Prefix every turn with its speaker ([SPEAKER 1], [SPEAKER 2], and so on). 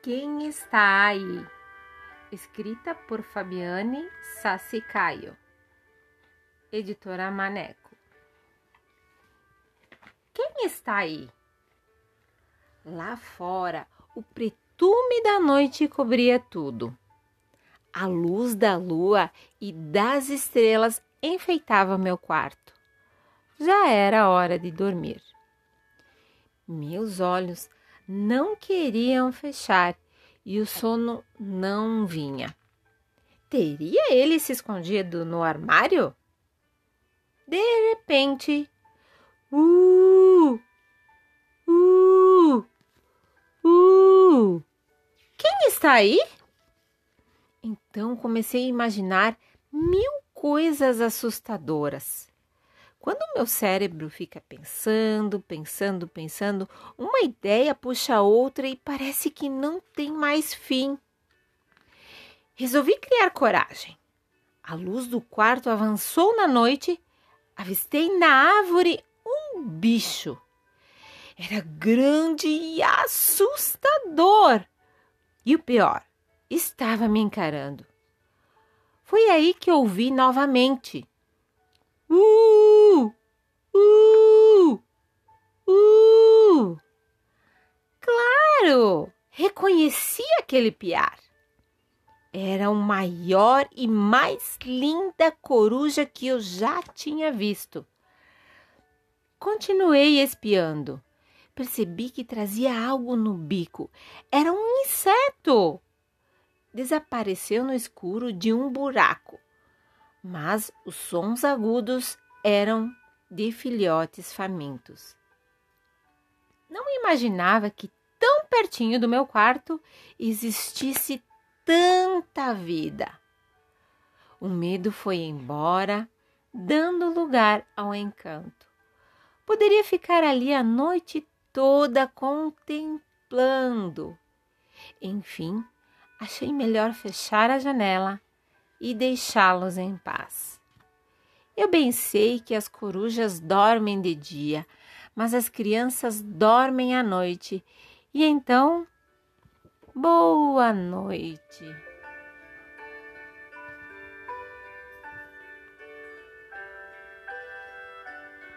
[SPEAKER 1] Quem está aí? Escrita por Fabiane Sassicaio. Editora Maneco. Quem está aí? Lá fora, o pretume da noite cobria tudo. A luz da lua e das estrelas enfeitava meu quarto. Já era hora de dormir. Meus olhos não queriam fechar e o sono não vinha. Teria ele se escondido no armário? De repente, uh, uh, uh, quem está aí? Então comecei a imaginar mil coisas assustadoras. Quando o meu cérebro fica pensando, pensando, pensando, uma ideia puxa a outra e parece que não tem mais fim. Resolvi criar coragem. A luz do quarto avançou na noite, avistei na árvore um bicho. Era grande e assustador. E o pior, estava me encarando. Foi aí que ouvi novamente Uh! Uh! Uh! Claro! Reconheci aquele piar. Era o maior e mais linda coruja que eu já tinha visto. Continuei espiando. Percebi que trazia algo no bico. Era um inseto. Desapareceu no escuro de um buraco mas os sons agudos eram de filhotes famintos. Não imaginava que tão pertinho do meu quarto existisse tanta vida. O medo foi embora, dando lugar ao encanto. Poderia ficar ali a noite toda contemplando. Enfim, achei melhor fechar a janela e deixá-los em paz. Eu bem sei que as corujas dormem de dia, mas as crianças dormem à noite, e então, boa noite.